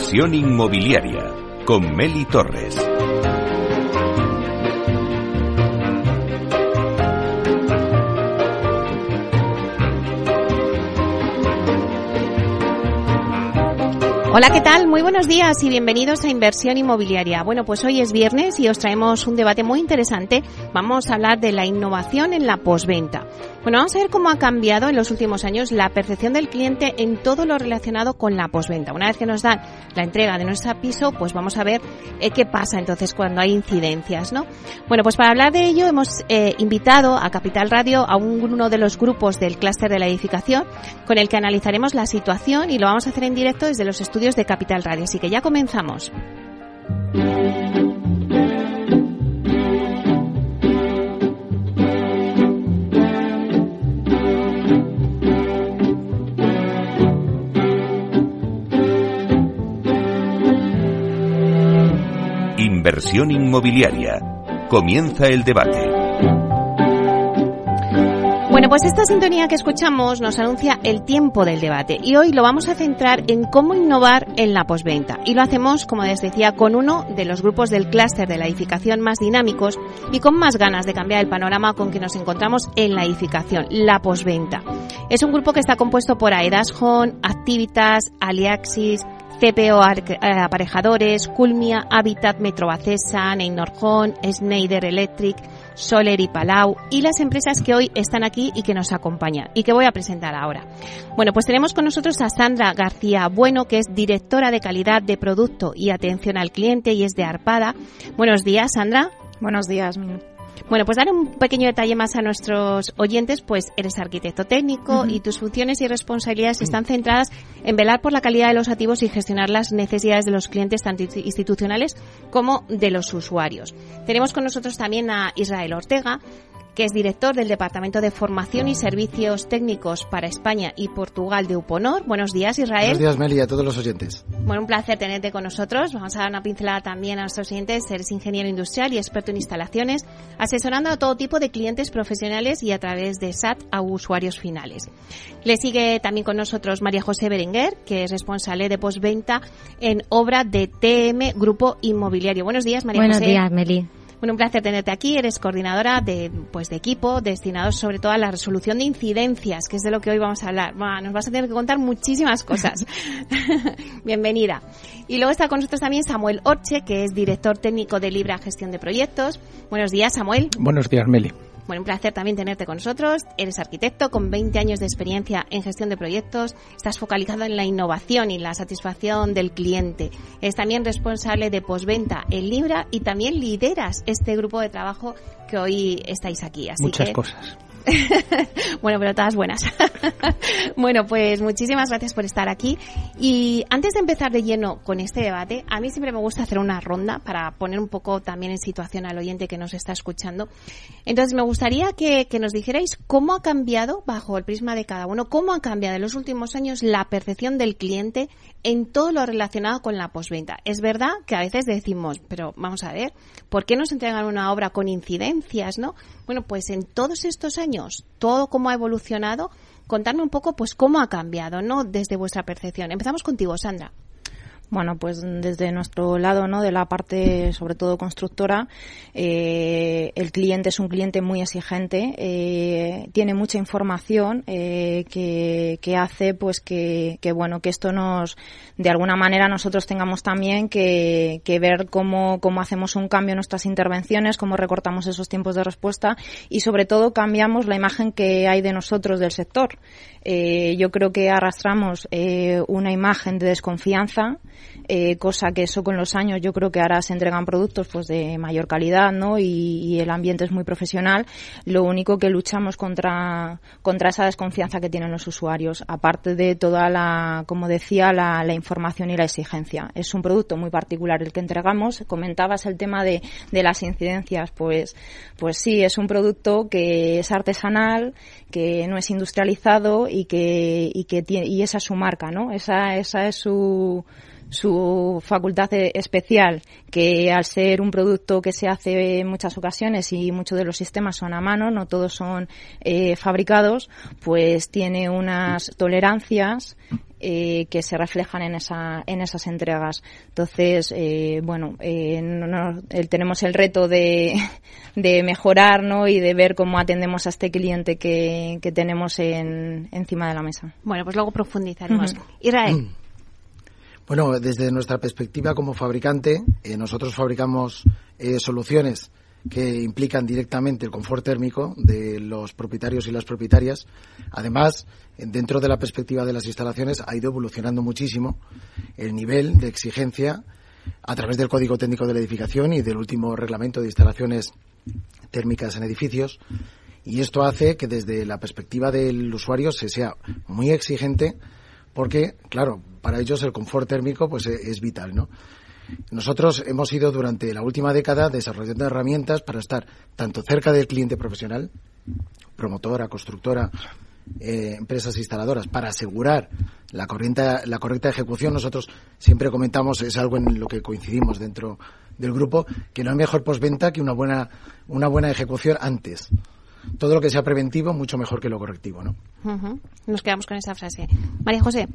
Inversión inmobiliaria con Meli Torres. Hola, ¿qué tal? Muy buenos días y bienvenidos a Inversión Inmobiliaria. Bueno, pues hoy es viernes y os traemos un debate muy interesante. Vamos a hablar de la innovación en la posventa. Bueno, vamos a ver cómo ha cambiado en los últimos años la percepción del cliente en todo lo relacionado con la posventa. Una vez que nos dan la entrega de nuestro piso, pues vamos a ver eh, qué pasa entonces cuando hay incidencias, ¿no? Bueno, pues para hablar de ello hemos eh, invitado a Capital Radio a uno de los grupos del clúster de la edificación con el que analizaremos la situación y lo vamos a hacer en directo desde los estudios de Capital Radio. Así que ya comenzamos. Inversión inmobiliaria. Comienza el debate. Bueno, pues esta sintonía que escuchamos nos anuncia el tiempo del debate y hoy lo vamos a centrar en cómo innovar en la posventa. Y lo hacemos, como les decía, con uno de los grupos del clúster de la edificación más dinámicos y con más ganas de cambiar el panorama con que nos encontramos en la edificación, la posventa. Es un grupo que está compuesto por Aedas Home, Activitas, Aliaxis, CPO eh, Aparejadores, Culmia, Habitat, Metrobacesa, Neynorjón, Schneider Electric, Soler y Palau y las empresas que hoy están aquí y que nos acompañan y que voy a presentar ahora. Bueno, pues tenemos con nosotros a Sandra García Bueno, que es directora de calidad de producto y atención al cliente y es de Arpada. Buenos días, Sandra. Buenos días. Bueno, pues dar un pequeño detalle más a nuestros oyentes, pues eres arquitecto técnico y tus funciones y responsabilidades están centradas en velar por la calidad de los activos y gestionar las necesidades de los clientes tanto institucionales como de los usuarios. Tenemos con nosotros también a Israel Ortega, que es director del Departamento de Formación y Servicios Técnicos para España y Portugal de UPONOR. Buenos días, Israel. Buenos días, Meli, a todos los oyentes. Bueno, un placer tenerte con nosotros. Vamos a dar una pincelada también a nuestros oyentes. Eres ingeniero industrial y experto en instalaciones, asesorando a todo tipo de clientes profesionales y a través de SAT a usuarios finales. Le sigue también con nosotros María José Berenguer, que es responsable de postventa en obra de TM Grupo Inmobiliario. Buenos días, María José. Buenos días, Meli. Bueno, un placer tenerte aquí. Eres coordinadora de, pues, de equipo destinado sobre todo a la resolución de incidencias, que es de lo que hoy vamos a hablar. nos vas a tener que contar muchísimas cosas. Bienvenida. Y luego está con nosotros también Samuel Orche, que es director técnico de Libra Gestión de Proyectos. Buenos días, Samuel. Buenos días, Meli. Bueno, un placer también tenerte con nosotros. Eres arquitecto con 20 años de experiencia en gestión de proyectos. Estás focalizado en la innovación y la satisfacción del cliente. Eres también responsable de posventa en Libra y también lideras este grupo de trabajo que hoy estáis aquí. Así Muchas cosas. bueno, pero todas buenas. bueno, pues muchísimas gracias por estar aquí. Y antes de empezar de lleno con este debate, a mí siempre me gusta hacer una ronda para poner un poco también en situación al oyente que nos está escuchando. Entonces, me gustaría que, nos dijerais cómo ha cambiado, bajo el prisma de cada uno, cómo ha cambiado en los últimos años la percepción del cliente en todo lo relacionado con la posventa. Es verdad que a veces decimos, pero vamos a ver, ¿por qué nos entregan una obra con incidencias, no? Bueno, pues en todos estos años, todo cómo ha evolucionado, contarme un poco pues cómo ha cambiado, ¿no? Desde vuestra percepción. Empezamos contigo, Sandra. Bueno, pues desde nuestro lado, ¿no? De la parte, sobre todo constructora, eh, el cliente es un cliente muy exigente, eh, tiene mucha información eh, que, hace, pues que, que, bueno, que esto nos, de alguna manera, nosotros tengamos también que, que ver cómo, cómo hacemos un cambio en nuestras intervenciones, cómo recortamos esos tiempos de respuesta y, sobre todo, cambiamos la imagen que hay de nosotros del sector. Eh, yo creo que arrastramos eh, una imagen de desconfianza, eh, cosa que eso con los años yo creo que ahora se entregan productos pues de mayor calidad, ¿no? Y, el ambiente es muy profesional. Lo único que luchamos contra contra esa desconfianza que tienen los usuarios, aparte de toda la, como decía, la, la información y la exigencia. Es un producto muy particular el que entregamos. Comentabas el tema de, de las incidencias, pues pues sí, es un producto que es artesanal, que no es industrializado y que y que tiene, y esa es su marca, ¿no? Esa esa es su su facultad especial, que al ser un producto que se hace en muchas ocasiones y muchos de los sistemas son a mano, no todos son eh, fabricados, pues tiene unas tolerancias eh, que se reflejan en, esa, en esas entregas. Entonces, eh, bueno, eh, tenemos el reto de, de mejorar ¿no? y de ver cómo atendemos a este cliente que, que tenemos en, encima de la mesa. Bueno, pues luego profundizaremos. Israel. Bueno, desde nuestra perspectiva como fabricante, nosotros fabricamos soluciones que implican directamente el confort térmico de los propietarios y las propietarias. Además, dentro de la perspectiva de las instalaciones ha ido evolucionando muchísimo el nivel de exigencia a través del Código Técnico de la Edificación y del último reglamento de instalaciones térmicas en edificios. Y esto hace que desde la perspectiva del usuario se sea muy exigente porque, claro, para ellos el confort térmico pues es vital, ¿no? Nosotros hemos ido durante la última década desarrollando herramientas para estar tanto cerca del cliente profesional, promotora, constructora, eh, empresas instaladoras, para asegurar la, corriente, la correcta ejecución. Nosotros siempre comentamos, es algo en lo que coincidimos dentro del grupo, que no hay mejor postventa que una buena, una buena ejecución antes todo lo que sea preventivo mucho mejor que lo correctivo, ¿no? Nos quedamos con esa frase. María José.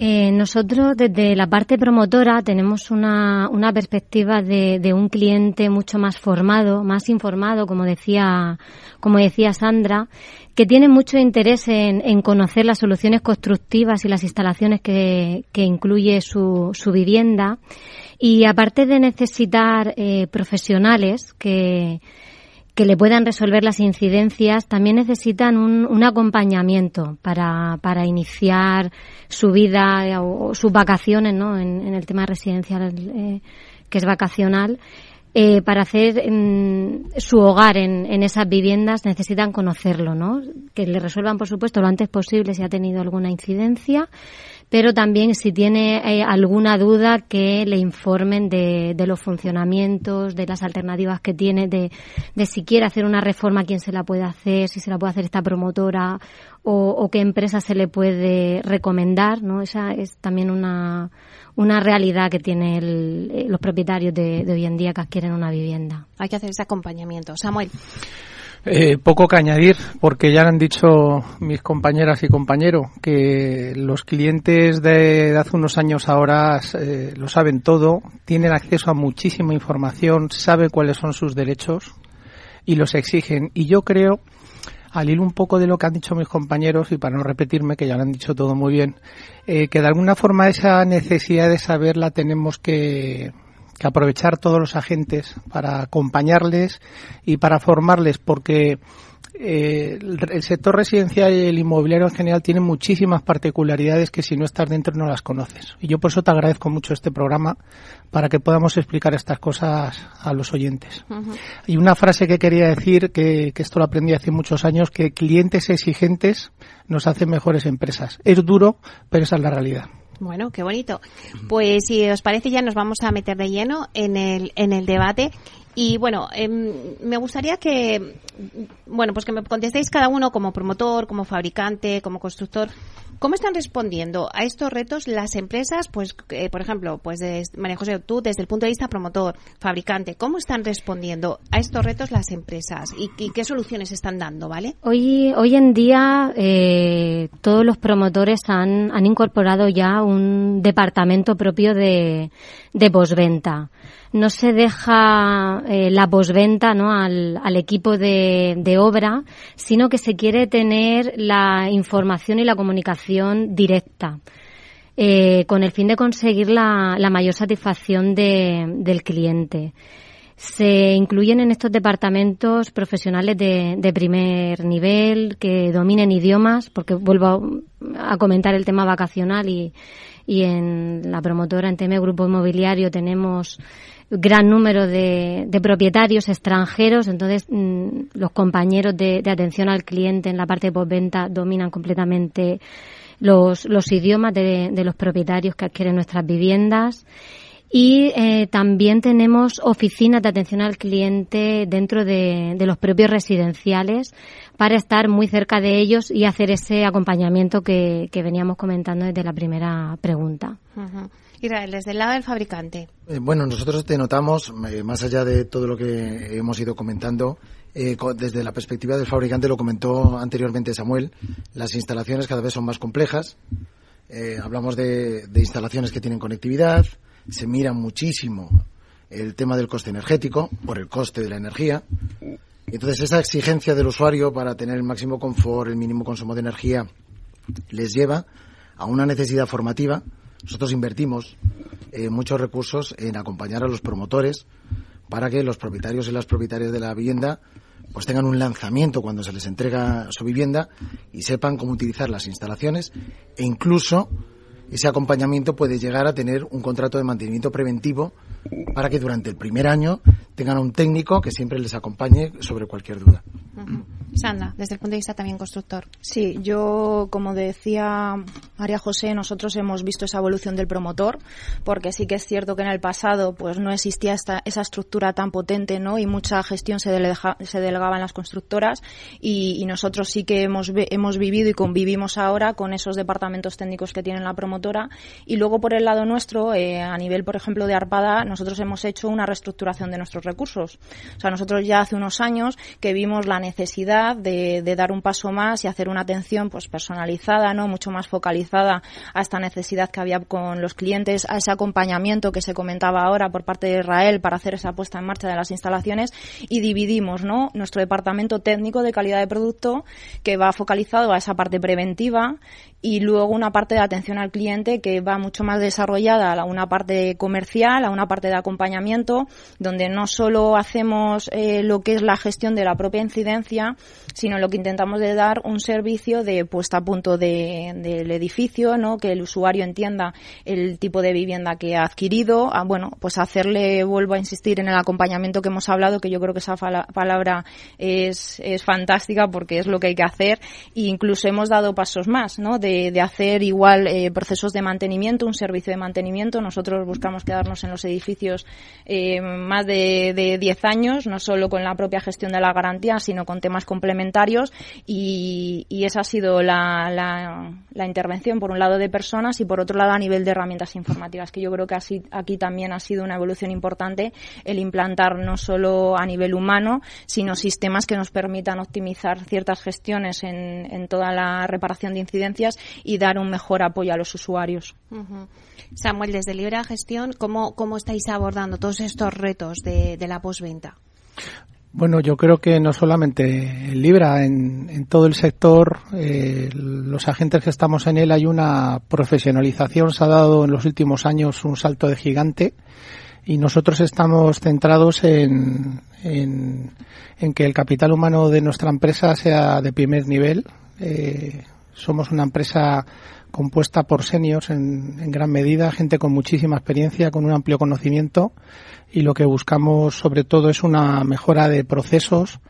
Eh, nosotros desde la parte promotora tenemos una, una perspectiva de, un cliente mucho más formado, más informado, como decía, como decía Sandra, que tiene mucho interés en, en conocer las soluciones constructivas y las instalaciones que, que incluye su, su vivienda. Y aparte de necesitar eh, profesionales que, que le puedan resolver las incidencias, también necesitan un, un acompañamiento para, para, iniciar su vida o, sus vacaciones, ¿no? En, el tema residencial, eh, que es vacacional. Eh, para hacer mm, su hogar en, en, esas viviendas necesitan conocerlo, ¿no? Que le resuelvan, por supuesto, lo antes posible si ha tenido alguna incidencia, pero también si tiene eh, alguna duda que le informen de, los funcionamientos, de las alternativas que tiene, de, de si quiere hacer una reforma, quién se la puede hacer, si se la puede hacer esta promotora o, o qué empresa se le puede recomendar, ¿no? Esa es también una, una realidad que tienen eh, los propietarios de, de hoy en día que adquieren una vivienda. Hay que hacer ese acompañamiento. Samuel. Eh, poco que añadir, porque ya han dicho mis compañeras y compañeros que los clientes de, hace unos años ahora eh, lo saben todo, tienen acceso a muchísima información, saben cuáles son sus derechos y los exigen. Y yo creo, al hilo un poco de lo que han dicho mis compañeros, y para no repetirme, que ya lo han dicho todo muy bien, eh, que de alguna forma esa necesidad de saber la tenemos que que aprovechar todos los agentes para acompañarles y para formarles, porque eh, el sector residencial y el inmobiliario en general tiene muchísimas particularidades que si no estás dentro no las conoces. Y yo por eso te agradezco mucho este programa para que podamos explicar estas cosas a los oyentes. Y una frase que quería decir, que, que esto lo aprendí hace muchos años, que clientes exigentes nos hacen mejores empresas. Es duro, pero esa es la realidad. Bueno, qué bonito. Pues si os parece ya nos vamos a meter de lleno en el, en el debate. Y bueno, em, me gustaría que, bueno, pues que me contestéis cada uno como promotor, como fabricante, como constructor, ¿Cómo están respondiendo a estos retos las empresas? Pues, eh, por ejemplo, pues María José, tú desde el punto de vista promotor, fabricante, ¿cómo están respondiendo a estos retos las empresas y, qué soluciones están dando, vale? Hoy, hoy en día, eh, todos los promotores han, han incorporado ya un departamento propio de, de posventa no se deja eh, la posventa ¿no? al, al equipo de, de, obra, sino que se quiere tener la información y la comunicación directa. Eh, con el fin de conseguir la, la mayor satisfacción de, del cliente. Se incluyen en estos departamentos profesionales de, de, primer nivel que dominen idiomas, porque vuelvo a, a comentar el tema vacacional y, y en la promotora en TM Grupo Inmobiliario tenemos gran número de, de propietarios extranjeros, entonces mm, los compañeros de, de, atención al cliente en la parte de postventa dominan completamente los, los idiomas de, de los propietarios que adquieren nuestras viviendas. Y eh, también tenemos oficinas de atención al cliente dentro de, de, los propios residenciales para estar muy cerca de ellos y hacer ese acompañamiento que, que veníamos comentando desde la primera pregunta. Israel, desde el lado del fabricante. Eh, bueno, nosotros te notamos, eh, más allá de todo lo que hemos ido comentando, eh, desde la perspectiva del fabricante, lo comentó anteriormente Samuel, las instalaciones cada vez son más complejas, eh, hablamos de instalaciones que tienen conectividad, se mira muchísimo el tema del coste energético por el coste de la energía. Entonces, esa exigencia del usuario para tener el máximo confort, el mínimo consumo de energía, les lleva a una necesidad formativa. Nosotros invertimos eh, muchos recursos en acompañar a los promotores para que los propietarios y las propietarias de la vivienda pues tengan un lanzamiento cuando se les entrega su vivienda y sepan cómo utilizar las instalaciones e incluso ese acompañamiento puede llegar a tener un contrato de mantenimiento preventivo para que durante el primer año tengan un técnico que siempre les acompañe sobre cualquier duda. Sandra, desde el punto de vista también constructor. Sí, yo, como decía María José, nosotros hemos visto esa evolución del promotor, porque sí que es cierto que en el pasado pues no existía esta, esa estructura tan potente, ¿no? Y mucha gestión se, se delegaba en las constructoras y, nosotros sí que hemos, hemos vivido y convivimos ahora con esos departamentos técnicos que tiene la promotora y luego por el lado nuestro, eh, a nivel, por ejemplo, de Arpada, nosotros hemos hecho una reestructuración de nuestros recursos. O sea, nosotros ya hace unos años que vimos la necesidad de, dar un paso más y hacer una atención pues personalizada, ¿no? Mucho más focalizada a esta necesidad que había con los clientes, a ese acompañamiento que se comentaba ahora por parte de Israel para hacer esa puesta en marcha de las instalaciones y dividimos, ¿no? Nuestro departamento técnico de calidad de producto que va focalizado a esa parte preventiva y luego una parte de atención al cliente que va mucho más desarrollada a una parte comercial, a una parte de acompañamiento, donde no solo hacemos eh, lo que es la gestión de la propia incidencia, sino lo que intentamos de dar un servicio de puesta a punto del edificio, ¿no? que el usuario entienda el tipo de vivienda que ha adquirido, a, bueno, pues hacerle, vuelvo a insistir en el acompañamiento que hemos hablado, que yo creo que esa palabra es, es fantástica porque es lo que hay que hacer, e incluso hemos dado pasos más, ¿no? De, de hacer igual eh, procesos de mantenimiento, un servicio de mantenimiento. Nosotros buscamos quedarnos en los edificios eh, más de, de 10 años, no solo con la propia gestión de la garantía, sino con temas complementarios y, esa ha sido la, la, intervención, por un lado, de personas y por otro lado, a nivel de herramientas informáticas, que yo creo que así, aquí también ha sido una evolución importante el implantar no solo a nivel humano, sino sistemas que nos permitan optimizar ciertas gestiones en, en toda la reparación de incidencias y dar un mejor apoyo a los usuarios. Samuel, desde Libre Gestión, ¿cómo, ¿cómo estáis abordando todos estos retos de, de la postventa? Bueno, yo creo que no solamente en Libra, en, todo el sector, eh, los agentes que estamos en él hay una profesionalización, se ha dado en los últimos años un salto de gigante y nosotros estamos centrados en, en, que el capital humano de nuestra empresa sea de primer nivel. Eh, somos una empresa compuesta por seniors en, en, gran medida, gente con muchísima experiencia, con un amplio conocimiento y lo que buscamos sobre todo es una mejora de procesos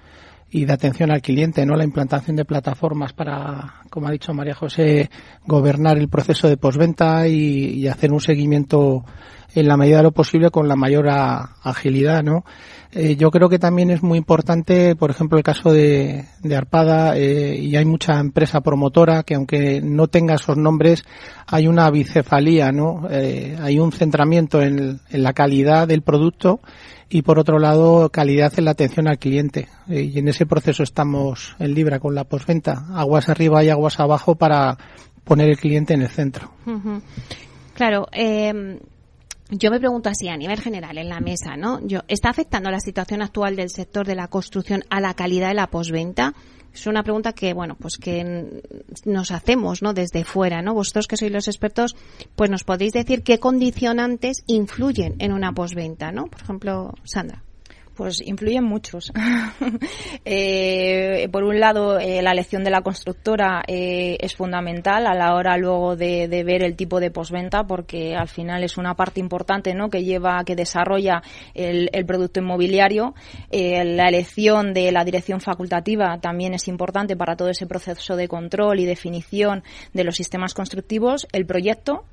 y de atención al cliente, no la implantación de plataformas para, como ha dicho María José, gobernar el proceso de posventa y, y hacer un seguimiento en la medida de lo posible con la mayor agilidad, ¿no? Eh, yo creo que también es muy importante, por ejemplo, el caso de, de Arpada, eh, y hay mucha empresa promotora que aunque no tenga esos nombres, hay una bicefalía, ¿no? Eh, hay un centramiento en, la calidad del producto y por otro lado calidad en la atención al cliente. y en ese proceso estamos en Libra con la postventa, aguas arriba y aguas abajo para poner el cliente en el centro. Claro, yo me pregunto así a nivel general en la mesa, ¿no? ¿Está afectando la situación actual del sector de la construcción a la calidad de la posventa? Es una pregunta que, bueno, pues que nos hacemos, ¿no? Desde fuera, ¿no? Vosotros que sois los expertos, pues nos podéis decir qué condicionantes influyen en una posventa, ¿no? Por ejemplo, Sandra. Pues influyen muchos. eh, por un lado, eh, la elección de la constructora eh, es fundamental a la hora luego de, de, ver el tipo de posventa, porque al final es una parte importante, ¿no? Que lleva, que desarrolla el, el producto inmobiliario. Eh, la elección de la dirección facultativa también es importante para todo ese proceso de control y definición de los sistemas constructivos. El proyecto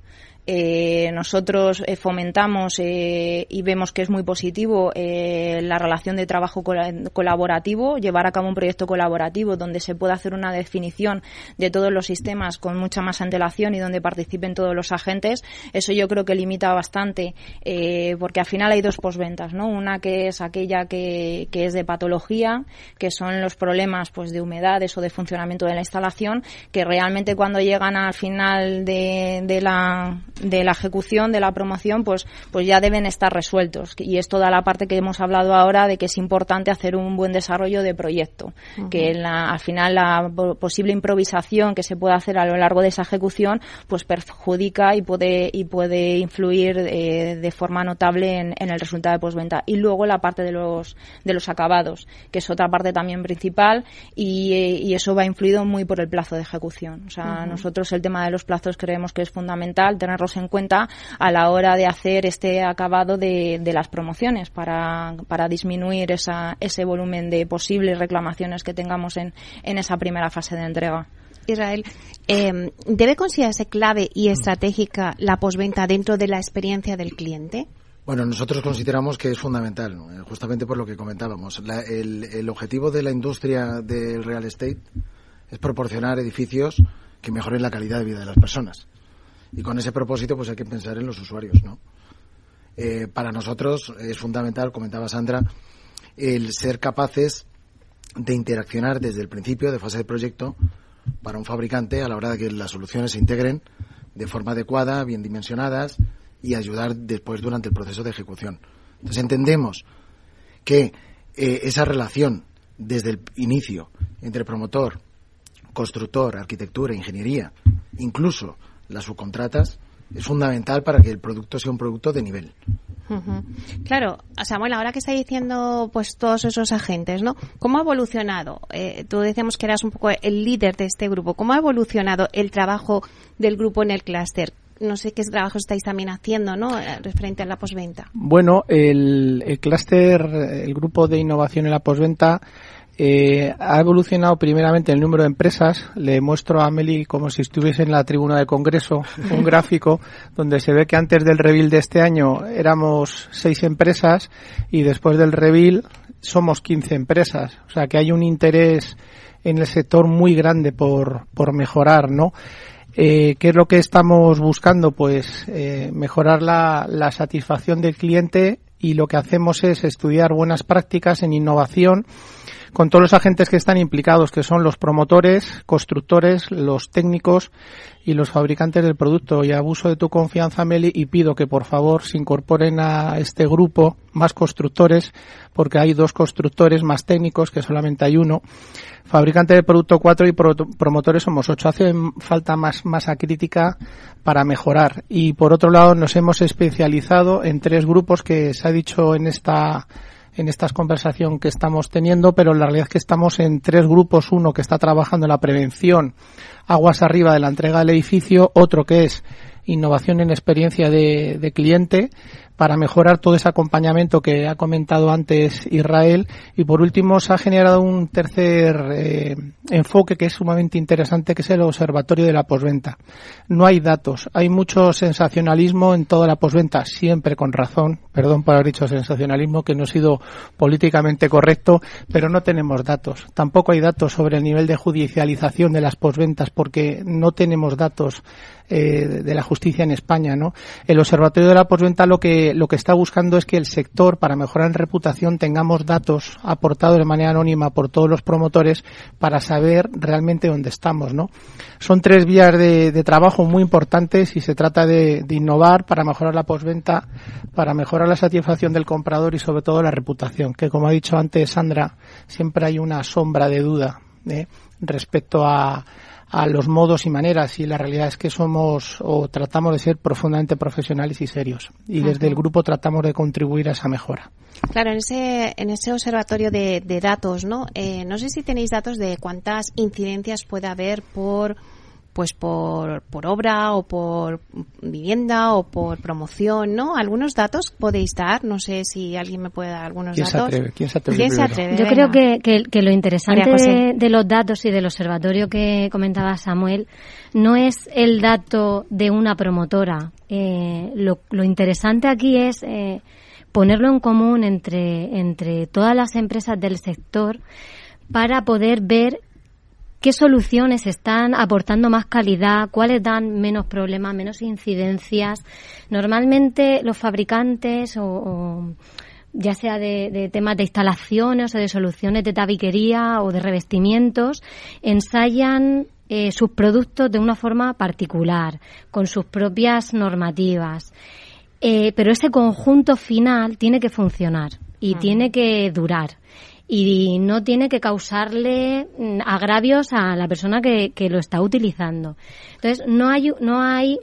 Eh, nosotros eh, fomentamos eh, y vemos que es muy positivo la relación de trabajo colaborativo, llevar a cabo un proyecto colaborativo donde se pueda hacer una definición de todos los sistemas con mucha más antelación y donde participen todos los agentes. Eso yo creo que limita bastante porque al final hay dos posventas, ¿no? Una que es aquella que, que es de patología, que son los problemas pues de humedades o de funcionamiento de la instalación, que realmente cuando llegan al final de, de la de la ejecución, de la promoción, pues, pues ya deben estar resueltos. Y es toda la parte que hemos hablado ahora de que es importante hacer un buen desarrollo de proyecto. Que al final la posible improvisación que se puede hacer a lo largo de esa ejecución, pues perjudica y puede, y puede influir eh, de forma notable en, el resultado de postventa. Y luego la parte de los, de los acabados, que es otra parte también principal y, y eso va influido muy por el plazo de ejecución. O sea, nosotros el tema de los plazos creemos que es fundamental tener en cuenta a la hora de hacer este acabado de, las promociones para, para disminuir esa, ese volumen de posibles reclamaciones que tengamos en, en esa primera fase de entrega. Israel, eh, ¿debe considerarse clave y estratégica la posventa dentro de la experiencia del cliente? Bueno, nosotros consideramos que es fundamental, eh, justamente por lo que comentábamos. el, el, objetivo de la industria del real estate es proporcionar edificios que mejoren la calidad de vida de las personas. Y con ese propósito, pues hay que pensar en los usuarios, ¿no? Eh, para nosotros es fundamental, comentaba Sandra, el ser capaces de interaccionar desde el principio de fase de proyecto para un fabricante a la hora de que las soluciones se integren de forma adecuada, bien dimensionadas y ayudar después durante el proceso de ejecución. Entonces entendemos que eh, esa relación desde el inicio entre promotor, constructor, arquitectura, ingeniería, incluso las subcontratas, es fundamental para que el producto sea un producto de nivel. Claro, Samuel, ahora que está diciendo pues todos esos agentes, ¿no? ¿Cómo ha evolucionado? Eh, tú decíamos que eras un poco el líder de este grupo. ¿Cómo ha evolucionado el trabajo del grupo en el clúster? No sé qué trabajo estáis también haciendo, ¿no? Eh, referente a la posventa. Bueno, el, el clúster, el grupo de innovación en la posventa eh, ha evolucionado primeramente el número de empresas. Le muestro a Meli como si estuviese en la tribuna de Congreso un gráfico donde se ve que antes del reveal de este año éramos seis empresas y después del reveal somos 15 empresas. O sea que hay un interés en el sector muy grande por, por mejorar, ¿no? Eh, ¿Qué es lo que estamos buscando? Pues eh, mejorar la, la satisfacción del cliente y lo que hacemos es estudiar buenas prácticas en innovación con todos los agentes que están implicados, que son los promotores, constructores, los técnicos y los fabricantes del producto. Y abuso de tu confianza, Meli, y pido que por favor se incorporen a este grupo más constructores, porque hay dos constructores más técnicos, que solamente hay uno. Fabricante del producto 4 y promotores somos ocho. Hace falta más masa crítica para mejorar. Y por otro lado, nos hemos especializado en tres grupos que se ha dicho en esta en esta conversación que estamos teniendo, pero la realidad es que estamos en tres grupos. Uno que está trabajando en la prevención aguas arriba de la entrega del edificio, otro que es innovación en experiencia de, de cliente para mejorar todo ese acompañamiento que ha comentado antes Israel. Y por último, se ha generado un tercer eh, enfoque que es sumamente interesante, que es el observatorio de la posventa. No hay datos, hay mucho sensacionalismo en toda la posventa, siempre con razón. Perdón por haber dicho sensacionalismo, que no ha sido políticamente correcto, pero no tenemos datos. Tampoco hay datos sobre el nivel de judicialización de las posventas, porque no tenemos datos eh, de la justicia en España, ¿no? El Observatorio de la Posventa lo que, lo que está buscando es que el sector, para mejorar en reputación, tengamos datos aportados de manera anónima por todos los promotores para saber realmente dónde estamos, ¿no? Son tres vías de, trabajo muy importantes y se trata de, de innovar para mejorar la posventa, para mejorar la satisfacción del comprador y sobre todo la reputación, que como ha dicho antes Sandra, siempre hay una sombra de duda ¿eh? respecto a, a los modos y maneras y la realidad es que somos o tratamos de ser profundamente profesionales y serios y desde el grupo tratamos de contribuir a esa mejora. Claro, en ese, en ese observatorio de, datos, ¿no? Eh, no sé si tenéis datos de cuántas incidencias puede haber por pues por, por obra o por vivienda o por promoción, ¿no? Algunos datos podéis dar, no sé si alguien me puede dar algunos ¿Quién datos. Se atreve? ¿Quién se atreve? Yo creo que, que, lo interesante de, de, los datos y del observatorio que comentaba Samuel no es el dato de una promotora. Eh, lo, lo, interesante aquí es eh, ponerlo en común entre, entre todas las empresas del sector para poder ver qué soluciones están aportando más calidad, cuáles dan menos problemas, menos incidencias. Normalmente los fabricantes o, ya sea de, temas de instalaciones o de soluciones de tabiquería o de revestimientos, ensayan eh, sus productos de una forma particular, con sus propias normativas. Eh, pero ese conjunto final tiene que funcionar y tiene que durar y no tiene que causarle mm, agravios a la persona que, que lo está utilizando. Entonces, no hay, no hay,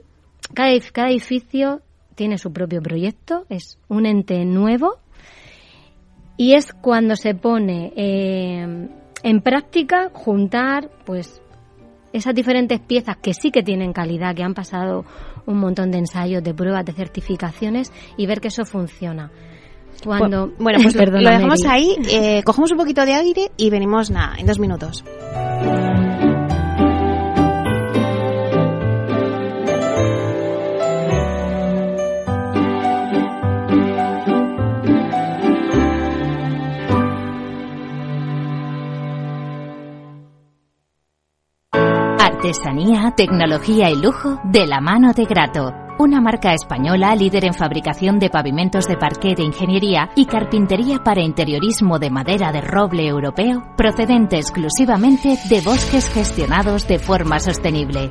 cada, cada edificio tiene su propio proyecto, es un ente nuevo y es cuando se pone eh, en práctica juntar, pues, esas diferentes piezas que sí que tienen calidad, que han pasado un montón de ensayos, de pruebas, de certificaciones y ver que eso funciona. Cuando... Bueno, pues lo dejamos ahí, eh, cogemos un poquito de aire y venimos nada, en dos minutos. Artesanía, tecnología y lujo de la mano de Grato. Una marca española líder en fabricación de pavimentos de parqué de ingeniería y carpintería para interiorismo de madera de roble europeo, procedente exclusivamente de bosques gestionados de forma sostenible.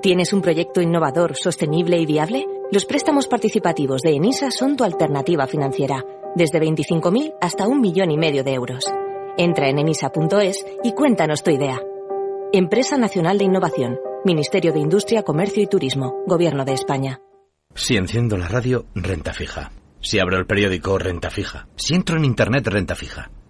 ¿Tienes un proyecto innovador, sostenible y viable? Los préstamos participativos de ENISA son tu alternativa financiera, desde 25.000 hasta un millón y medio de euros. Entra en enisa.es y cuéntanos tu idea. Empresa Nacional de Innovación, Ministerio de Industria, Comercio y Turismo, Gobierno de España. Si enciendo la radio, renta fija. Si abro el periódico, renta fija. Si entro en Internet, renta fija.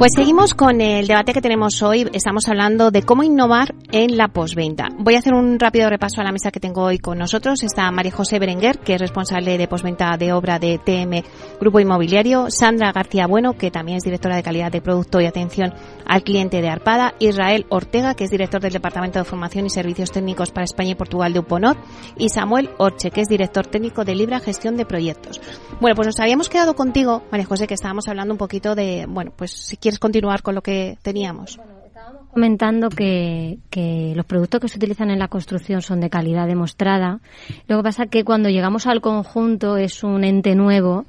Pues seguimos con el debate que tenemos hoy. Estamos hablando de cómo innovar en la postventa. Voy a hacer un rápido repaso a la mesa que tengo hoy con nosotros. Está María José Berenguer, que es responsable de postventa de obra de TM Grupo Inmobiliario. Sandra García Bueno, que también es directora de calidad de producto y atención al cliente de Arpada. Israel Ortega, que es director del Departamento de Formación y Servicios Técnicos para España y Portugal de Uponor. Y Samuel Orche, que es director técnico de Libra Gestión de Proyectos. Bueno, pues nos habíamos quedado contigo, María José, que estábamos hablando un poquito de, bueno, pues si quieres continuar con lo que teníamos? comentando que, los productos que se utilizan en la construcción son de calidad demostrada. Lo que pasa es que cuando llegamos al conjunto es un ente nuevo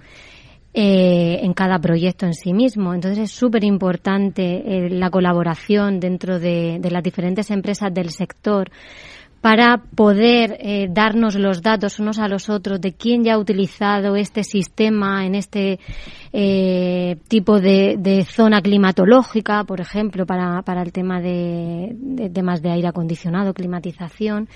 eh, en cada proyecto en sí mismo. Entonces es súper importante eh, la colaboración dentro de, de las diferentes empresas del sector para poder eh, darnos los datos unos a los otros de quién ya ha utilizado este sistema en este eh, tipo de, zona climatológica, por ejemplo, para, el tema de temas de aire acondicionado, climatización.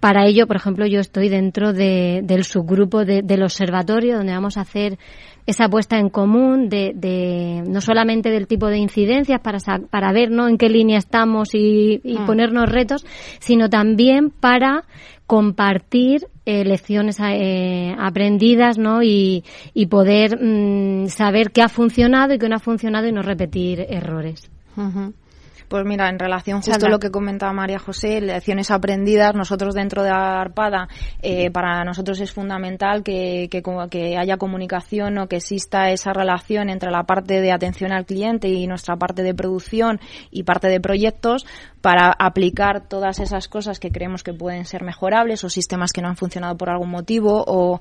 Para ello, por ejemplo, yo estoy dentro de, del subgrupo del observatorio donde vamos a hacer esa puesta en común de, de no solamente del tipo de incidencias para, para ver ¿no? en qué línea estamos y, y mm. ponernos retos, sino también para compartir eh, lecciones eh, aprendidas ¿no? y, y poder mm, saber qué ha funcionado y qué no ha funcionado y no repetir errores. Uh -huh. Pues mira, en relación justo a lo que comentaba María José, lecciones aprendidas, nosotros dentro de Arpada, eh, para nosotros es fundamental que, que, que, haya comunicación o que exista esa relación entre la parte de atención al cliente y nuestra parte de producción y parte de proyectos para aplicar todas esas cosas que creemos que pueden ser mejorables o sistemas que no han funcionado por algún motivo o,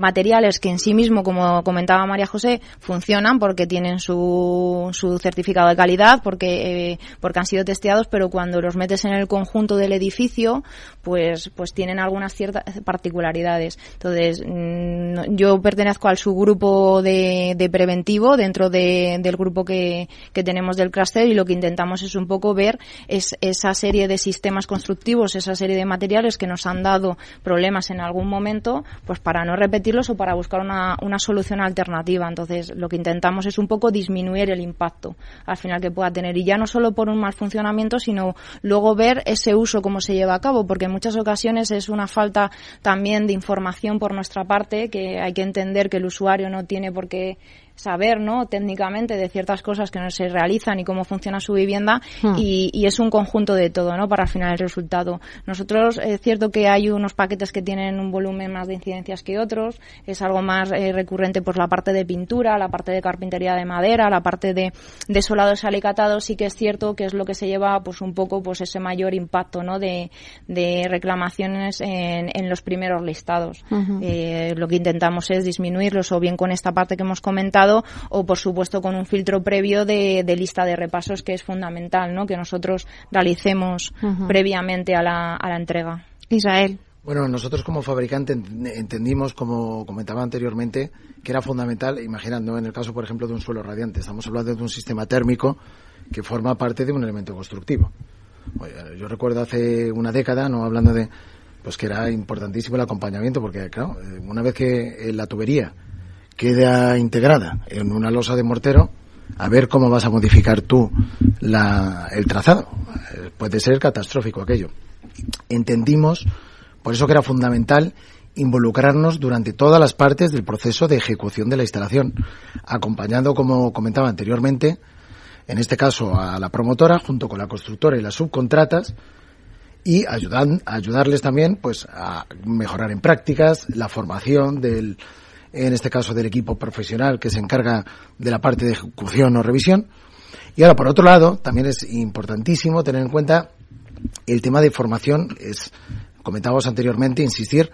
materiales que en sí mismo, como comentaba María José, funcionan porque tienen su, su certificado de calidad, porque eh, porque han sido testeados, pero cuando los metes en el conjunto del edificio, pues, pues tienen algunas ciertas particularidades. Entonces, mmm, yo pertenezco al subgrupo de, de preventivo dentro de, del grupo que, que tenemos del cluster y lo que intentamos es un poco ver es, esa serie de sistemas constructivos, esa serie de materiales que nos han dado problemas en algún momento, pues para no repetirlos o para buscar una, una solución alternativa. Entonces, lo que intentamos es un poco disminuir el impacto al final que pueda tener. Y ya no solo por un mal funcionamiento, sino luego ver ese uso cómo se lleva a cabo, porque en muchas ocasiones es una falta también de información por nuestra parte, que hay que entender que el usuario no tiene por qué saber, ¿no? Técnicamente de ciertas cosas que no se realizan y cómo funciona su vivienda hmm. y, y, es un conjunto de todo, ¿no? Para al final el resultado. Nosotros es cierto que hay unos paquetes que tienen un volumen más de incidencias que otros, es algo más eh, recurrente por la parte de pintura, la parte de carpintería de madera, la parte de, de solados alicatados, sí que es cierto que es lo que se lleva pues un poco pues ese mayor impacto, ¿no? De, de reclamaciones en, en los primeros listados. Uh -huh. eh, lo que intentamos es disminuirlos o bien con esta parte que hemos comentado o por supuesto con un filtro previo de, de lista de repasos que es fundamental, ¿no? Que nosotros realicemos uh -huh. previamente a la, a la entrega. Israel. Bueno, nosotros como fabricante entendimos, como comentaba anteriormente, que era fundamental, imaginando en el caso, por ejemplo, de un suelo radiante, estamos hablando de un sistema térmico que forma parte de un elemento constructivo. Yo recuerdo hace una década, no hablando de, pues que era importantísimo el acompañamiento, porque claro, una vez que la tubería queda integrada en una losa de mortero, a ver cómo vas a modificar tú la, el trazado. Puede ser catastrófico aquello. Entendimos, por eso que era fundamental involucrarnos durante todas las partes del proceso de ejecución de la instalación, acompañando, como comentaba anteriormente, en este caso a la promotora, junto con la constructora y las subcontratas, y ayudan, ayudarles también pues a mejorar en prácticas la formación del en este caso del equipo profesional que se encarga de la parte de ejecución o revisión. Y ahora, por otro lado, también es importantísimo tener en cuenta el tema de formación, es, comentábamos anteriormente, insistir,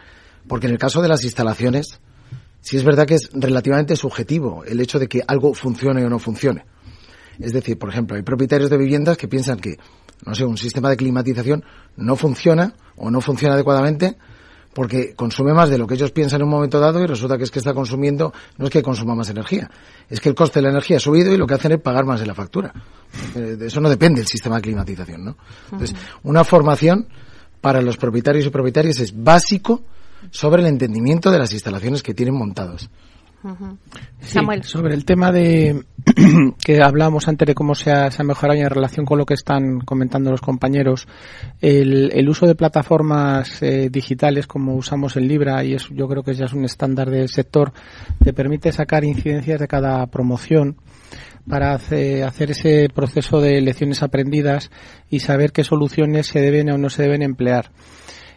porque en el caso de las instalaciones, sí es verdad que es relativamente subjetivo el hecho de que algo funcione o no funcione. Es decir, por ejemplo, hay propietarios de viviendas que piensan que, no sé, un sistema de climatización no funciona o no funciona adecuadamente porque consume más de lo que ellos piensan en un momento dado y resulta que es que está consumiendo, no es que consuma más energía, es que el coste de la energía ha subido y lo que hacen es pagar más en la factura. Eh, de eso no depende el sistema de climatización, ¿no? Entonces, una formación para los propietarios y propietarias es básico sobre el entendimiento de las instalaciones que tienen Samuel. sobre el tema de que hablábamos antes de cómo se ha, mejorado en relación con lo que están comentando los compañeros, el, uso de plataformas eh, digitales como usamos en Libra, y eso yo creo que ya es un estándar del sector, te permite sacar incidencias de cada promoción para hacer ese proceso de lecciones aprendidas y saber qué soluciones se deben o no se deben emplear.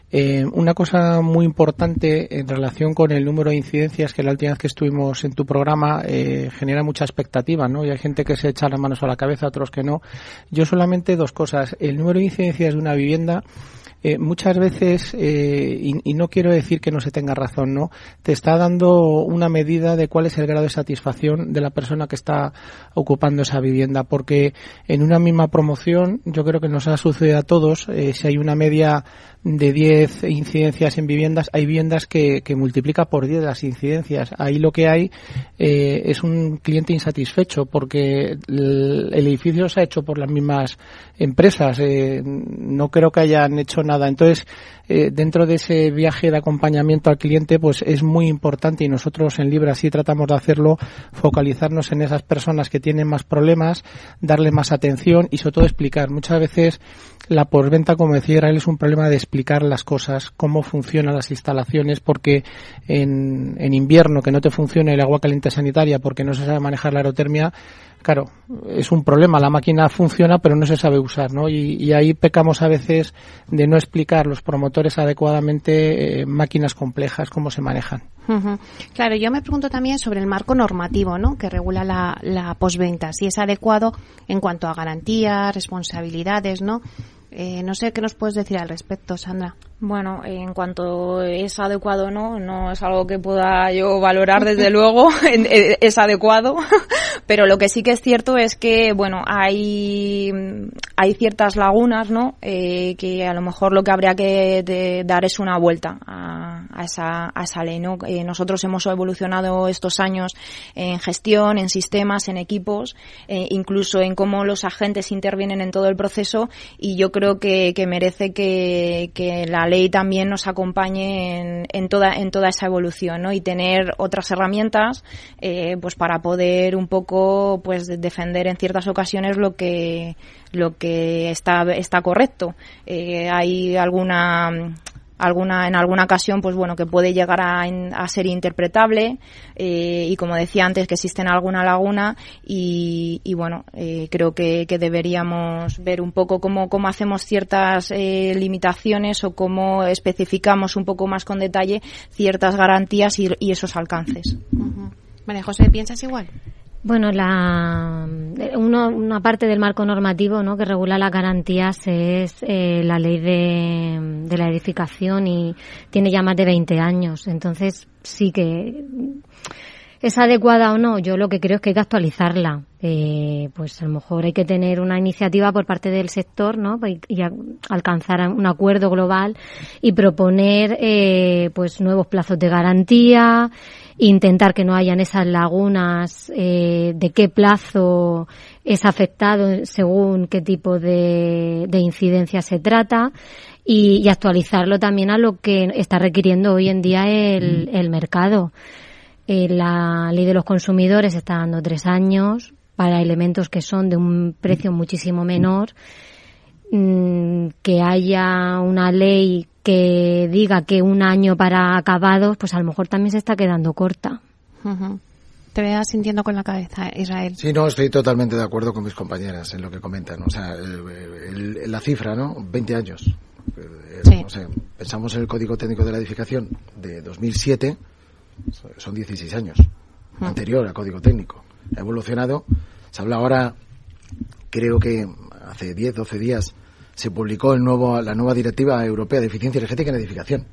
Eh, una cosa muy importante en relación con el número de incidencias que la última vez que estuvimos en tu programa eh, genera mucha expectativa, ¿no? Y hay gente que se echa las manos a la cabeza, otros que no. Yo solamente dos cosas. El número de incidencias de una vivienda eh, muchas veces, eh, y, no quiero decir que no se tenga razón, ¿no? Te está dando una medida de cuál es el grado de satisfacción de la persona que está ocupando esa vivienda, porque en una misma promoción, yo creo que nos ha sucedido a todos, eh, si hay una media de 10 incidencias en viviendas, hay viviendas que, que multiplica por 10 las incidencias. Ahí lo que hay es un cliente insatisfecho porque el, el, edificio se ha hecho por las mismas empresas. no creo que hayan hecho nada. Entonces, eh, dentro de ese viaje de acompañamiento al cliente, pues es muy importante y nosotros en Libra sí tratamos de hacerlo, focalizarnos en esas personas que tienen más problemas, darle más atención y sobre todo explicar. Muchas veces la posventa, como decía Israel, es un problema de explicar las cosas, cómo funcionan las instalaciones, porque en, en invierno que no te funcione el agua caliente sanitaria porque no se sabe manejar la aerotermia, claro, es un problema. La máquina funciona, pero no se sabe usar, ¿no? Y, ahí pecamos a veces de no explicar los promotores adecuadamente eh, máquinas complejas, cómo se manejan. Claro, yo me pregunto también sobre el marco normativo, ¿no? Que regula la, la posventa, si es adecuado en cuanto a garantías, responsabilidades, ¿no? Eh, no sé qué nos puedes decir al respecto, Sandra. Bueno, en cuanto es adecuado o no, no es algo que pueda yo valorar desde luego, eh, es adecuado, pero lo que sí que es cierto es que, bueno, hay, hay ciertas lagunas, ¿no? Eh, que a lo mejor lo que habría que dar es una vuelta a, esa, a esa ley, ¿no? Eh, nosotros hemos evolucionado estos años en gestión, en sistemas, en equipos, incluso en cómo los agentes intervienen en todo el proceso y yo creo que, que merece que, que la ley también nos acompañe en, en, toda, en toda esa evolución, ¿no? Y tener otras herramientas, eh, pues para poder un poco, pues defender en ciertas ocasiones lo que, lo que está, está correcto. Eh, hay alguna, alguna en alguna ocasión pues bueno que puede llegar a, a ser interpretable eh, y como decía antes que existen alguna laguna y, y bueno eh, creo que, que, deberíamos ver un poco cómo, cómo hacemos ciertas eh, limitaciones o cómo especificamos un poco más con detalle ciertas garantías y, y esos alcances. Vale, José, ¿piensas igual? Bueno, la, una parte del marco normativo ¿no? que regula las garantías es eh, la ley de, de, la edificación y tiene ya más de 20 años. Entonces, sí que es adecuada o no. Yo lo que creo es que hay que actualizarla. Eh, pues a lo mejor hay que tener una iniciativa por parte del sector, ¿no? Y, y alcanzar un acuerdo global y proponer, eh, pues nuevos plazos de garantía intentar que no hayan esas lagunas eh, de qué plazo es afectado según qué tipo de, de incidencia se trata y, actualizarlo también a lo que está requiriendo hoy en día el, mm. el mercado. Eh, la ley de los consumidores está dando tres años para elementos que son de un precio muchísimo menor. Mm, que haya una ley que diga que un año para acabados, pues a lo mejor también se está quedando corta. Te veas sintiendo con la cabeza, Israel. Sí, no, estoy totalmente de acuerdo con mis compañeras en lo que comentan. O sea, la cifra, ¿no? 20 años. Eh, pensamos en el Código Técnico de la Edificación de 2007, son 16 años, anterior al Código Técnico. Ha evolucionado. Se habla ahora, creo que hace 10, 12 días, se publicó el nuevo, la nueva Directiva Europea de Eficiencia Energética en Edificación.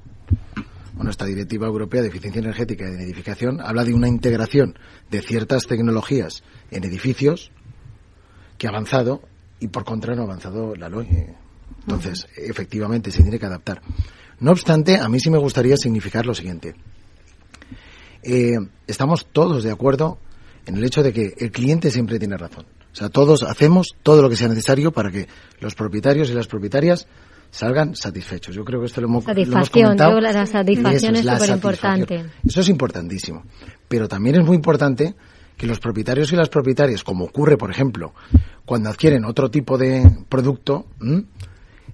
Bueno, esta Directiva Europea de Eficiencia Energética en Edificación habla de una integración de ciertas tecnologías en edificios que ha avanzado y por contra no ha avanzado la LOE. Entonces, efectivamente, se tiene que adaptar. No obstante, a mí sí me gustaría significar lo siguiente. Eh, estamos todos de acuerdo en el hecho de que el cliente siempre tiene razón. O sea, todos hacemos todo lo que sea necesario para que los propietarios y las propietarias salgan satisfechos. Yo creo que esto lo hemos, satisfacción, lo la satisfacción es súper importante. Eso es importantísimo. Pero también es muy importante que los propietarios y las propietarias, como ocurre, por ejemplo, cuando adquieren otro tipo de producto,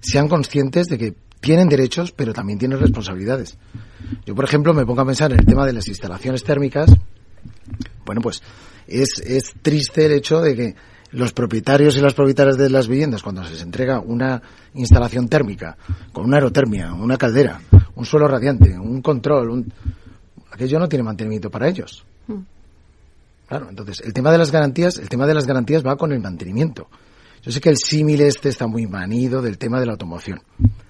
sean conscientes de que tienen derechos, pero también tienen responsabilidades. Yo, por ejemplo, me pongo a pensar en el tema de las instalaciones térmicas. Bueno, pues es, es triste el hecho de que los propietarios y las propietarias de las viviendas, cuando se les entrega una instalación térmica, con una aerotermia, una caldera, un suelo radiante, un control, un... aquello no tiene mantenimiento para ellos. Mm. Claro, entonces, el tema de las garantías, el tema de las garantías va con el mantenimiento. Yo sé que el símil este está muy manido del tema de la automoción,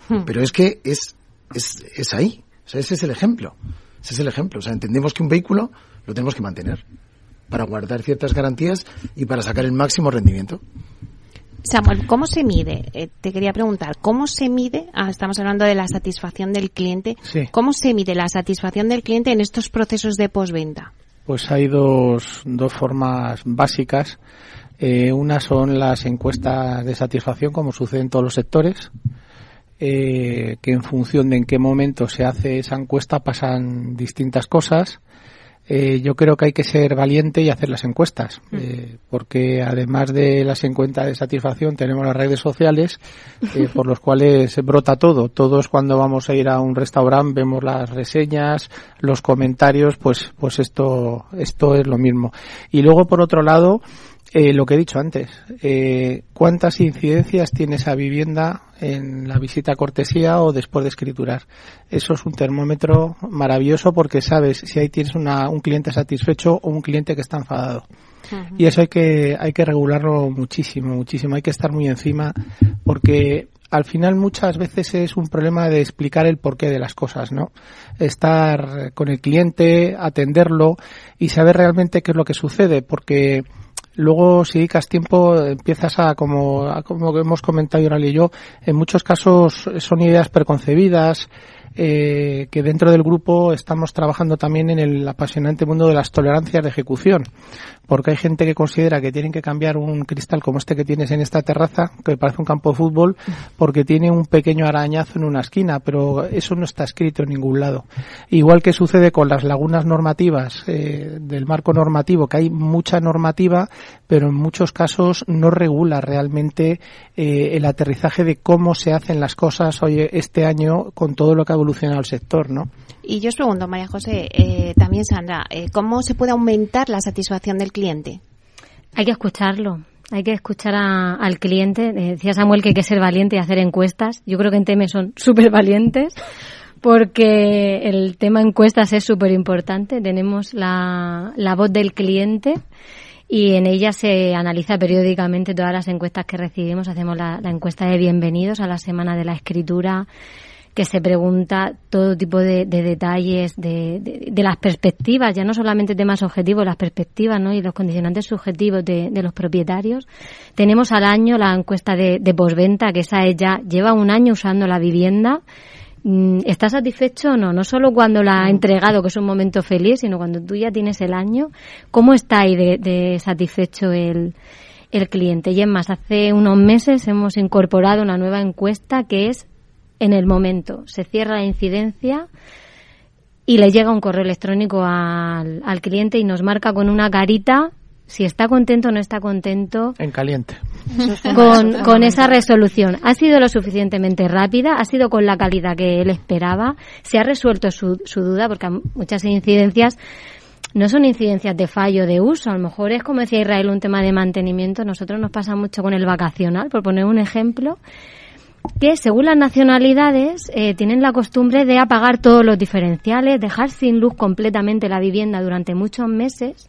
hmm. pero es que es, es, es ahí. O sea, ese es el ejemplo. Ese es el ejemplo. O sea, entendemos que un vehículo lo tenemos que mantener para guardar ciertas garantías y para sacar el máximo rendimiento. Samuel, ¿cómo se mide? Eh, te quería preguntar, ¿cómo se mide? Ah, estamos hablando de la satisfacción del cliente. ¿Cómo se mide la satisfacción del cliente en estos procesos de posventa? Pues hay dos, dos formas básicas. Eh, una son las encuestas de satisfacción, como sucede en todos los sectores, eh, que en función de en qué momento se hace esa encuesta pasan distintas cosas. Eh, yo creo que hay que ser valiente y hacer las encuestas, mm. eh, porque además de las encuestas de satisfacción tenemos las redes sociales eh, por los cuales brota todo. Todos cuando vamos a ir a un restaurante vemos las reseñas, los comentarios, pues, pues esto, esto es lo mismo. Y luego por otro lado, eh, lo que he dicho antes, eh, ¿cuántas incidencias tiene esa vivienda en la visita a cortesía o después de escriturar? Eso es un termómetro maravilloso porque sabes si ahí tienes una, un cliente satisfecho o un cliente que está enfadado. Y eso hay que, hay que regularlo muchísimo, muchísimo. Hay que estar muy encima porque al final muchas veces es un problema de explicar el porqué de las cosas, ¿no? Estar con el cliente, atenderlo y saber realmente qué es lo que sucede porque Luego, si dedicas tiempo, empiezas a, como, como hemos comentado Yoral y yo, en muchos casos son ideas preconcebidas, eh, que dentro del grupo estamos trabajando también en el apasionante mundo de las tolerancias de ejecución, porque hay gente que considera que tienen que cambiar un cristal como este que tienes en esta terraza, que parece un campo de fútbol, porque tiene un pequeño arañazo en una esquina, pero eso no está escrito en ningún lado. Igual que sucede con las lagunas normativas eh, del marco normativo, que hay mucha normativa, pero en muchos casos no regula realmente eh, el aterrizaje de cómo se hacen las cosas hoy este año con todo lo que ha evolucionado el sector, ¿no? Y yo os pregunto, María José, eh, también Sandra, eh, ¿cómo se puede aumentar la satisfacción del cliente? Hay que escucharlo. Hay que escuchar al cliente. Decía Samuel que hay que ser valiente y hacer encuestas. Yo creo que en TEME son súper valientes porque el tema encuestas es súper importante. Tenemos la, la voz del cliente y en ella se analiza periódicamente todas las encuestas que recibimos. Hacemos la, encuesta de bienvenidos a la Semana de la Escritura, que se pregunta todo tipo de, detalles, de, de, las perspectivas, ya no solamente temas objetivos, las perspectivas ¿no? y los condicionantes subjetivos de, los propietarios. Tenemos al año la encuesta de, posventa, que esa ella lleva un año usando la vivienda Mm, ¿Estás satisfecho o no? No solo cuando la ha entregado, que es un momento feliz, sino cuando tú ya tienes el año. ¿Cómo está ahí de, satisfecho el, el cliente? Y es más, hace unos meses hemos incorporado una nueva encuesta que es en el momento. Se cierra la incidencia y le llega un correo electrónico al, al cliente y nos marca con una carita si está contento o no está contento. En caliente. Con, con, esa resolución. Ha sido lo suficientemente rápida, ha sido con la calidad que él esperaba, se ha resuelto su, su duda, porque muchas incidencias no son incidencias de fallo de uso, a lo mejor es como decía Israel un tema de mantenimiento, nosotros nos pasa mucho con el vacacional, por poner un ejemplo, que según las nacionalidades eh, tienen la costumbre de apagar todos los diferenciales, dejar sin luz completamente la vivienda durante muchos meses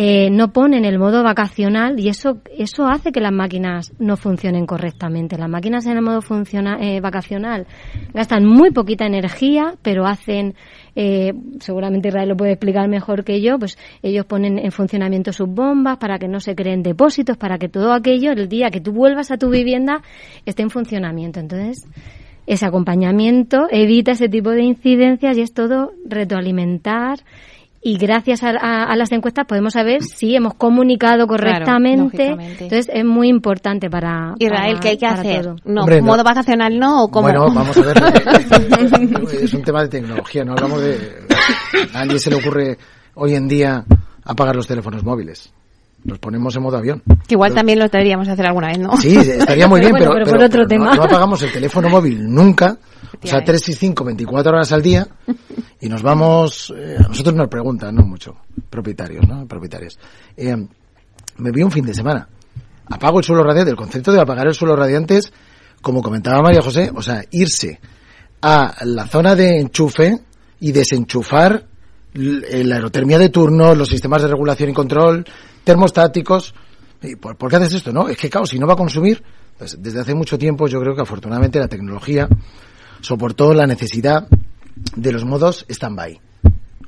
eh, no ponen el modo vacacional y eso eso hace que las máquinas no funcionen correctamente. Las máquinas en el modo funciona, eh, vacacional gastan muy poquita energía, pero hacen, eh, seguramente Israel lo puede explicar mejor que yo, pues ellos ponen en funcionamiento sus bombas para que no se creen depósitos, para que todo aquello, el día que tú vuelvas a tu vivienda, esté en funcionamiento. Entonces, ese acompañamiento evita ese tipo de incidencias y es todo retroalimentar y gracias a, las encuestas podemos saber si hemos comunicado correctamente. Entonces es muy importante para Israel, ¿qué hay que hacer? No, modo vacacional no o cómo. Bueno, vamos a ver. es un tema de tecnología, no hablamos de a nadie se le ocurre hoy en día apagar los teléfonos móviles. Los ponemos en modo avión. Que igual también lo deberíamos hacer alguna vez, ¿no? Sí, estaría muy bien, pero, por otro tema. No, apagamos el teléfono móvil nunca, o sea, 3 y 5, 24 horas al día, y nos vamos, eh, a nosotros nos preguntan, no mucho, propietarios, ¿no? Propietarios. Eh, me vi un fin de semana. Apago el suelo radiante. El concepto de apagar el suelo radiante es, como comentaba María José, o sea, irse a la zona de enchufe y desenchufar la aerotermia de turno, los sistemas de regulación y control, termostáticos. ¿Y por, qué haces esto? No, es que, claro, si no va a consumir, pues, desde hace mucho tiempo yo creo que afortunadamente la tecnología soportó la necesidad de los modos stand-by,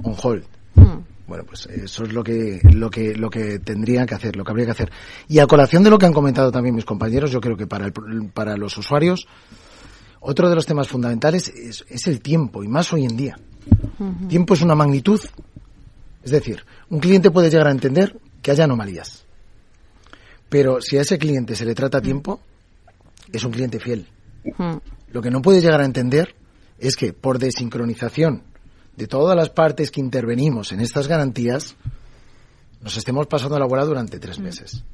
on hold. Hmm. Bueno, pues eso es lo que, lo que, lo que tendría que hacer, lo que habría que hacer. Y a colación de lo que han comentado también mis compañeros, yo creo que para, el, para los usuarios, otro de los temas fundamentales es, el tiempo, y más hoy en día. Tiempo es una magnitud. Es decir, un cliente puede llegar a entender que haya anomalías. Pero si a ese cliente se le trata a tiempo, es un cliente fiel. Lo que no puede llegar a entender es que por desincronización de todas las partes que intervenimos en estas garantías, nos estemos pasando la bola durante tres mm. meses.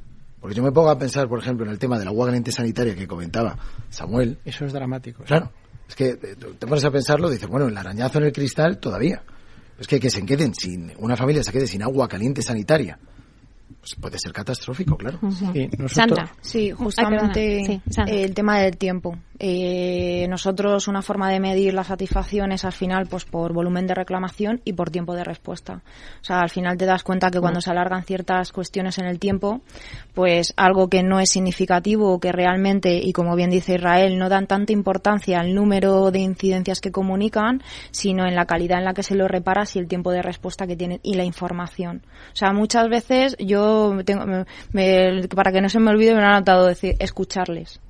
Porque yo me pongo a pensar, por ejemplo, en el tema del agua caliente sanitaria que comentaba Samuel. Eso es dramático. Claro. Es que eh, te pones a pensarlo, dices, bueno, el arañazo en el cristal todavía. Es que que se queden sin, una familia se quede sin agua caliente sanitaria pues puede ser catastrófico, claro. sí, Sandra. Sí, justamente el tema del tiempo. Eh, nosotros una forma de medir la satisfacción es al final pues por volumen de reclamación y por tiempo de respuesta. O sea, al final te das cuenta que cuando mm. se alargan ciertas cuestiones en el tiempo, pues algo que no es significativo o que realmente, y como bien dice Israel, no dan tanta importancia al número de incidencias que comunican, sino en la calidad en la que se lo reparas y el tiempo de respuesta que tienen y la información. O sea, muchas veces yo tengo, para que no se me olvide me han anotado decir escucharles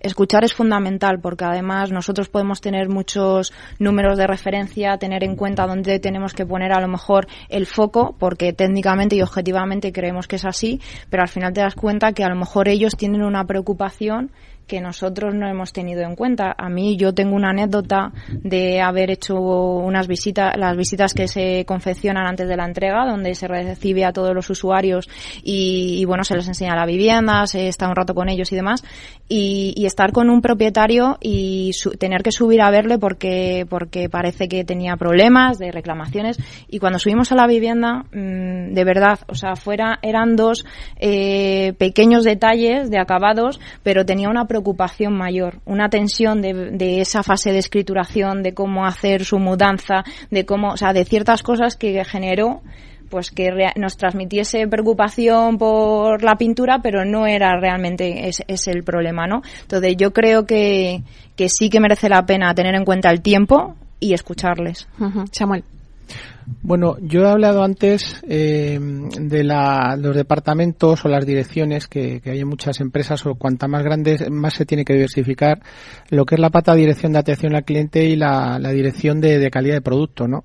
escuchar es fundamental porque además nosotros podemos tener muchos números de referencia, tener en cuenta dónde tenemos que poner a lo mejor el foco, porque técnicamente y objetivamente creemos que es así, pero al final te das cuenta que a lo mejor ellos tienen una preocupación que nosotros no hemos tenido en cuenta. A mí yo tengo una anécdota de haber hecho unas visitas, las visitas que se confeccionan antes de la entrega, donde se recibe a todos los usuarios y, bueno, se les enseña la vivienda, se está un rato con ellos y demás, y, estar con un propietario y tener que subir a verle porque, porque parece que tenía problemas de reclamaciones y cuando subimos a la vivienda, mm, de verdad, o sea, fuera, eran dos eh, pequeños detalles de acabados, pero tenía una preocupación preocupación mayor, una tensión de, esa fase de escrituración, de cómo hacer su mudanza, de cómo, o sea, de ciertas cosas que generó pues que nos transmitiese preocupación por la pintura, pero no era realmente es, el problema, ¿no? Entonces yo creo que, que sí que merece la pena tener en cuenta el tiempo y escucharles. Samuel. Bueno, yo he hablado antes eh, de los departamentos o las direcciones que, hay en muchas empresas o cuanta más grandes más se tiene que diversificar lo que es la pata dirección de atención al cliente y la, dirección de, de calidad de producto, ¿no?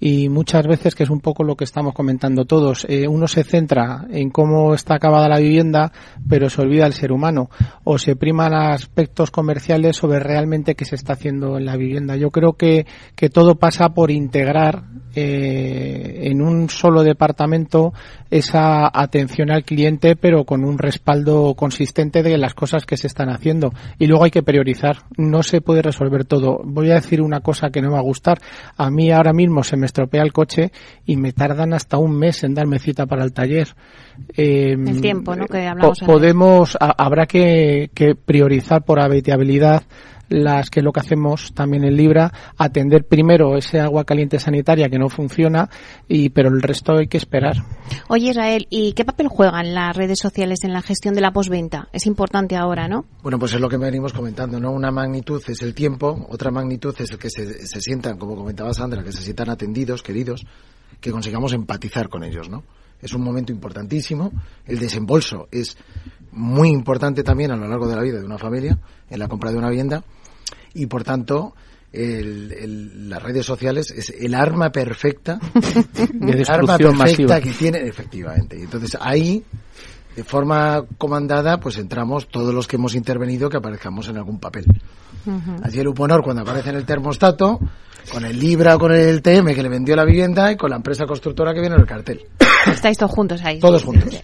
Y muchas veces, que es un poco lo que estamos comentando todos, eh, uno se centra en cómo está acabada la vivienda, pero se olvida el ser humano, o se priman aspectos comerciales sobre realmente qué se está haciendo en la vivienda. Yo creo que, que todo pasa por integrar eh, en un solo departamento esa atención al cliente, pero con un respaldo consistente de las cosas que se están haciendo. Y luego hay que priorizar. No se puede resolver todo. Voy a decir una cosa que no me va a gustar. A mí ahora mismo se me estropea el coche y me tardan hasta un mes en darme cita para el taller. Em, el tiempo, ¿no? Que hablamos. podemos, habrá que, que priorizar por habitabilidad las que lo que hacemos también en Libra, atender primero ese agua caliente sanitaria que no funciona, y pero el resto hay que esperar. Oye, Israel, ¿y qué papel juegan las redes sociales en la gestión de la posventa? Es importante ahora, ¿no? Bueno, pues es lo que venimos comentando, ¿no? Una magnitud es el tiempo, otra magnitud es el que se, se sientan, como comentaba Sandra, que se sientan atendidos, queridos, que consigamos empatizar con ellos, ¿no? Es un momento importantísimo. El desembolso es muy importante también a lo largo de la vida de una familia, en la compra de una vivienda y por el, el, las redes sociales es el arma perfecta, de arma perfecta que tiene, efectivamente. Entonces ahí, de forma comandada, pues entramos todos los que hemos intervenido que aparezcamos en algún papel. Así el Uponor cuando aparece en el termostato, con el Libra o con el TM que le vendió la vivienda y con la empresa constructora que viene en el cartel. Estáis todos juntos ahí. Todos juntos.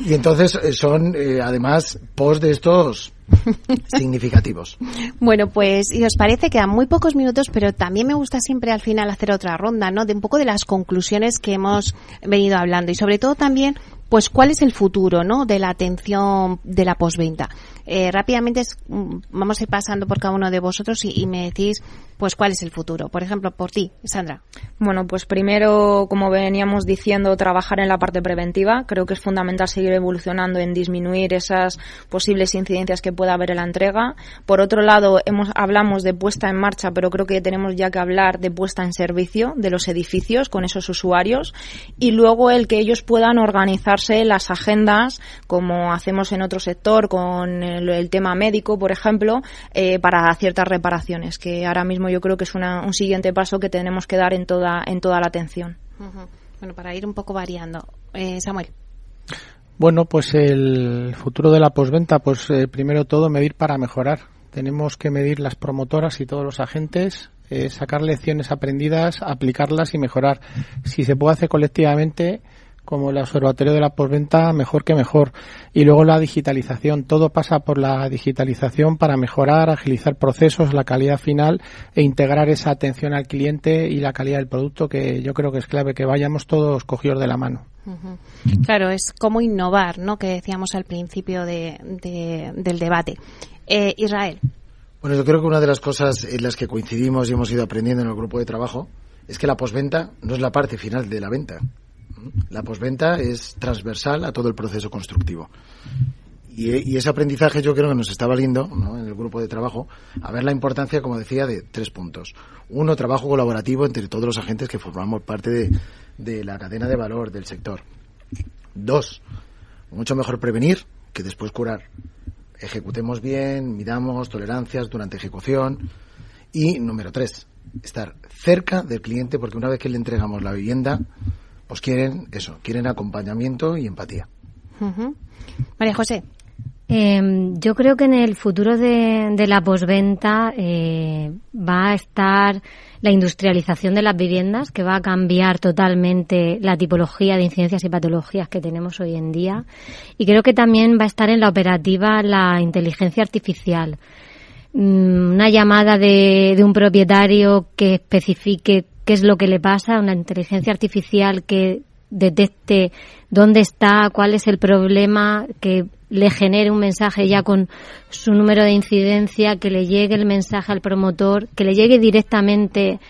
Y entonces eh, son, eh, además, post de estos significativos. Bueno, pues, y os parece que a muy pocos minutos, pero también me gusta siempre al final hacer otra ronda, ¿no? De un poco de las conclusiones que hemos venido hablando y sobre todo también pues cuál es el futuro ¿no? de la atención de la posventa. Eh, rápidamente mm, vamos a ir pasando por cada uno de vosotros y, me decís pues cuál es el futuro. Por ejemplo, por ti, Sandra. Bueno, pues primero, como veníamos diciendo, trabajar en la parte preventiva. Creo que es fundamental seguir evolucionando en disminuir esas posibles incidencias que pueda haber en la entrega. Por otro lado, hemos, hablamos de puesta en marcha, pero creo que tenemos ya que hablar de puesta en servicio de los edificios con esos usuarios y luego el que ellos puedan organizarse las agendas como hacemos en otro sector con el, tema médico, por ejemplo, eh, para ciertas reparaciones, que ahora mismo yo creo que es un siguiente paso que tenemos que dar en toda, en toda la atención. Bueno, para ir un poco variando. Eh, Samuel. Bueno, pues el futuro de la posventa, pues eh, primero todo medir para mejorar. Tenemos que medir las promotoras y todos los agentes, sacar lecciones aprendidas, aplicarlas y mejorar. Si se puede hacer colectivamente, como el observatorio de la posventa, mejor que mejor. Y luego la digitalización. Todo pasa por la digitalización para mejorar, agilizar procesos, la calidad final e integrar esa atención al cliente y la calidad del producto que yo creo que es clave, que vayamos todos cogidos de la mano. Claro, es como innovar, ¿no? Que decíamos al principio de, del debate. Eh, Israel. Bueno, yo creo que una de las cosas en las que coincidimos y hemos ido aprendiendo en el grupo de trabajo es que la posventa no es la parte final de la venta. La posventa es transversal a todo el proceso constructivo. Y, ese aprendizaje yo creo que nos está valiendo en el grupo de trabajo a ver la importancia, como decía, de tres puntos. Uno, trabajo colaborativo entre todos los agentes que formamos parte de, de la cadena de valor del sector. Dos, mucho mejor prevenir que después curar. Ejecutemos bien, midamos tolerancias durante ejecución. Y número tres, estar cerca del cliente porque una vez que le entregamos la vivienda, pues quieren eso, quieren acompañamiento y empatía. María José. Em, yo creo que en el futuro de, la posventa eh, va a estar la industrialización de las viviendas, que va a cambiar totalmente la tipología de incidencias y patologías que tenemos hoy en día. Y creo que también va a estar en la operativa la inteligencia artificial. Mm, una llamada de, de un propietario que especifique qué es lo que le pasa, una inteligencia artificial que detecte dónde está, cuál es el problema, que le genere un mensaje ya con su número de incidencia, que le llegue el mensaje al promotor, que le llegue directamente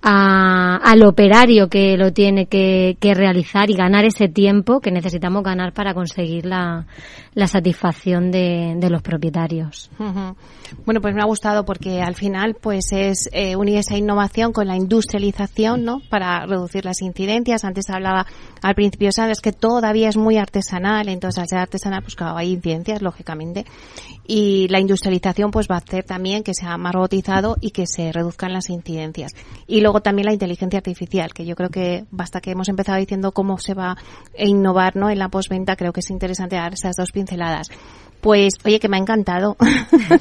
al operario que lo tiene que, realizar y ganar ese tiempo que necesitamos ganar para conseguir la, satisfacción de, los propietarios. Bueno, pues me ha gustado porque al final pues es eh, unir esa innovación con la industrialización, ¿no? Para reducir las incidencias. Antes hablaba al principio, sabes que todavía es muy artesanal, entonces al ser artesanal pues claro, hay incidencias, lógicamente. Y la industrialización pues va a hacer también que sea más robotizado y que se reduzcan las incidencias. Y luego también la inteligencia artificial, que yo creo que basta que hemos empezado diciendo cómo se va a innovar, ¿no? En la postventa, creo que es interesante dar esas dos pinceladas. Pues, oye, que me ha encantado.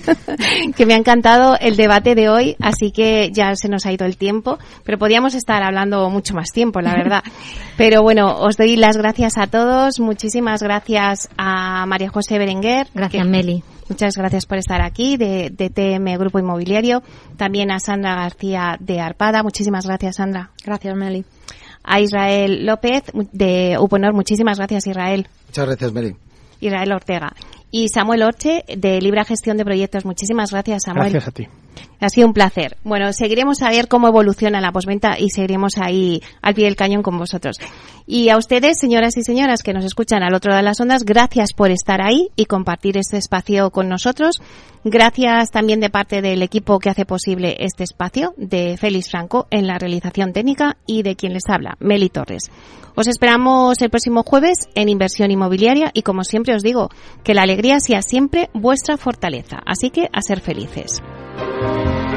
que me ha encantado el debate de hoy, así que ya se nos ha ido el tiempo, pero podíamos estar hablando mucho más tiempo, la verdad. Pero bueno, os doy las gracias a todos. Muchísimas gracias a María José Berenguer. Gracias, Meli Muchas gracias por estar aquí, de, de TM Grupo Inmobiliario. También a Sandra García de Arpada. Muchísimas gracias, Sandra. Gracias, Meli. A Israel López de Uponor. Muchísimas gracias, Israel. Muchas gracias, Meli. Israel Ortega. Y Samuel Orche, de Libra Gestión de Proyectos. Muchísimas gracias, Samuel. Gracias a ti. Ha sido un placer. Bueno, seguiremos a ver cómo evoluciona la posventa y seguiremos ahí al pie del cañón con vosotros. Y a ustedes, señoras y señoras que nos escuchan al otro lado de las ondas, gracias por estar ahí y compartir este espacio con nosotros. Gracias también de parte del equipo que hace posible este espacio, de Félix Franco en la realización técnica y de quien les habla, Meli Torres. Os esperamos el próximo jueves en Inversión Inmobiliaria y como siempre os digo, que la alegría sea siempre vuestra fortaleza. Así que a ser felices. Thank you.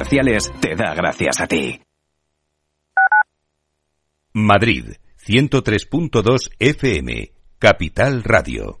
te da gracias a ti. Madrid, 103.2 FM, Capital Radio.